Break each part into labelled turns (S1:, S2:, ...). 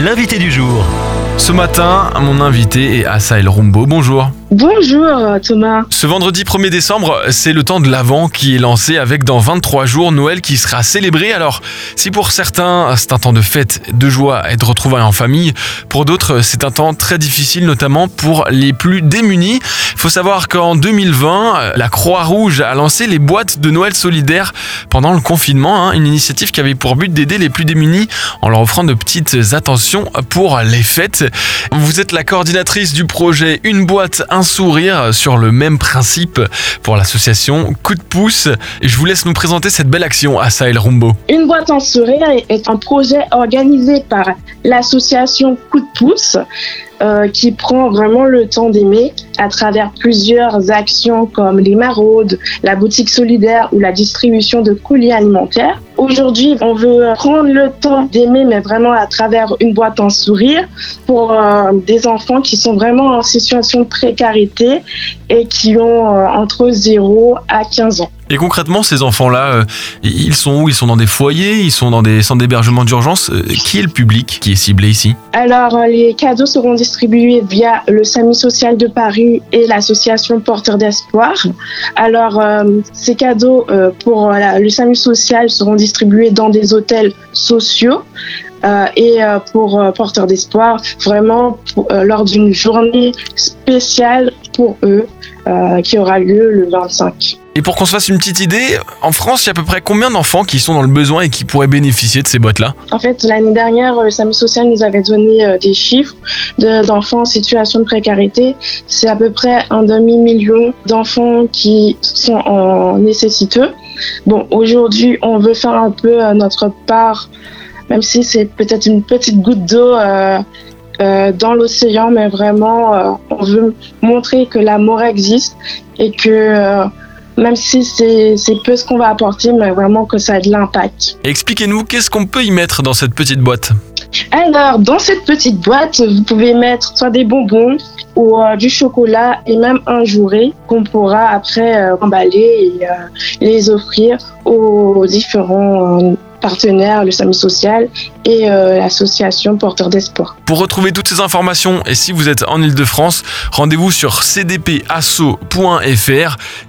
S1: l'invité du jour.
S2: Ce matin, mon invité est Asael Rumbo. Bonjour.
S3: Bonjour Thomas.
S2: Ce vendredi 1er décembre, c'est le temps de l'Avent qui est lancé avec dans 23 jours Noël qui sera célébré. Alors, si pour certains c'est un temps de fête, de joie et de retrouvailles en famille, pour d'autres c'est un temps très difficile, notamment pour les plus démunis. Il faut savoir qu'en 2020, la Croix-Rouge a lancé les boîtes de Noël solidaires pendant le confinement, hein, une initiative qui avait pour but d'aider les plus démunis en leur offrant de petites attentions pour les fêtes. Vous êtes la coordinatrice du projet Une boîte, un sourire sur le même principe pour l'association Coup de pouce. Et je vous laisse nous présenter cette belle action à Sahel Rumbo.
S3: Une boîte en sourire est un projet organisé par l'association Coup de pouce euh, qui prend vraiment le temps d'aimer à travers plusieurs actions comme les maraudes, la boutique solidaire ou la distribution de colis alimentaires. Aujourd'hui, on veut prendre le temps d'aimer, mais vraiment à travers une boîte en sourire pour euh, des enfants qui sont vraiment en situation de précarité et qui ont euh, entre 0 à 15 ans.
S2: Et concrètement, ces enfants-là, euh, ils sont où? Ils sont dans des foyers? Ils sont dans des centres d'hébergement d'urgence? Euh, Qui est le public qui est ciblé ici?
S3: Alors, euh, les cadeaux seront distribués via le SAMI social de Paris et l'association Porteurs d'Espoir. Alors, ces cadeaux pour le SAMI social seront distribués dans des hôtels sociaux. et pour Porteurs d'Espoir, vraiment lors d'une journée spéciale pour eux qui aura lieu le 25.
S2: Et pour qu'on se fasse une petite idée, en France, il y a à peu près combien d'enfants qui sont dans le besoin et qui pourraient bénéficier de ces boîtes-là?
S3: En fait, l'année dernière, le SAMU social nous avait donné euh, des chiffres d'enfants en situation de précarité. C'est à peu près un demi-million d'enfants qui sont en nécessiteux. Bon, aujourd'hui, on veut faire un peu euh, notre part, même si c'est peut-être une petite goutte d'eau. Euh, dans l'océan, mais vraiment, on veut montrer que l'amour existe et que même si c'est peu ce qu'on va apporter, mais vraiment que ça a de l'impact.
S2: Expliquez-nous, qu'est-ce qu'on peut y mettre dans cette petite boîte?
S3: Alors, dans cette petite boîte, vous pouvez mettre soit des bonbons ou euh, du chocolat et même un jouret qu'on pourra après euh, emballer et euh, les offrir aux différents partenaires, le SAMI social et euh, l'association Porteurs d'Espoir.
S2: Pour retrouver toutes ces informations et si vous êtes en Ile-de-France, rendez-vous sur cdpasso.fr.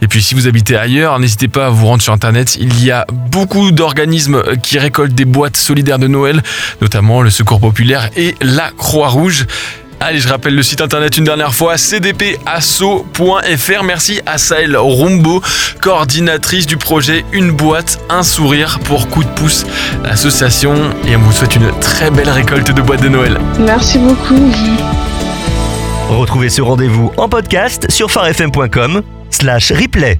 S2: Et puis si vous habitez ailleurs, n'hésitez pas à vous rendre sur Internet. Il y a beaucoup d'organismes qui récoltent des boîtes solidaires de Noël, notamment le Secours Populaire et la Croix-Rouge. Allez, je rappelle le site internet une dernière fois, cdpasso.fr. Merci à Saël Rumbo, coordinatrice du projet Une boîte, un sourire pour coup de pouce, l'association. Et on vous souhaite une très belle récolte de boîtes de Noël.
S3: Merci beaucoup.
S1: Retrouvez ce rendez-vous en podcast sur farfm.com slash replay.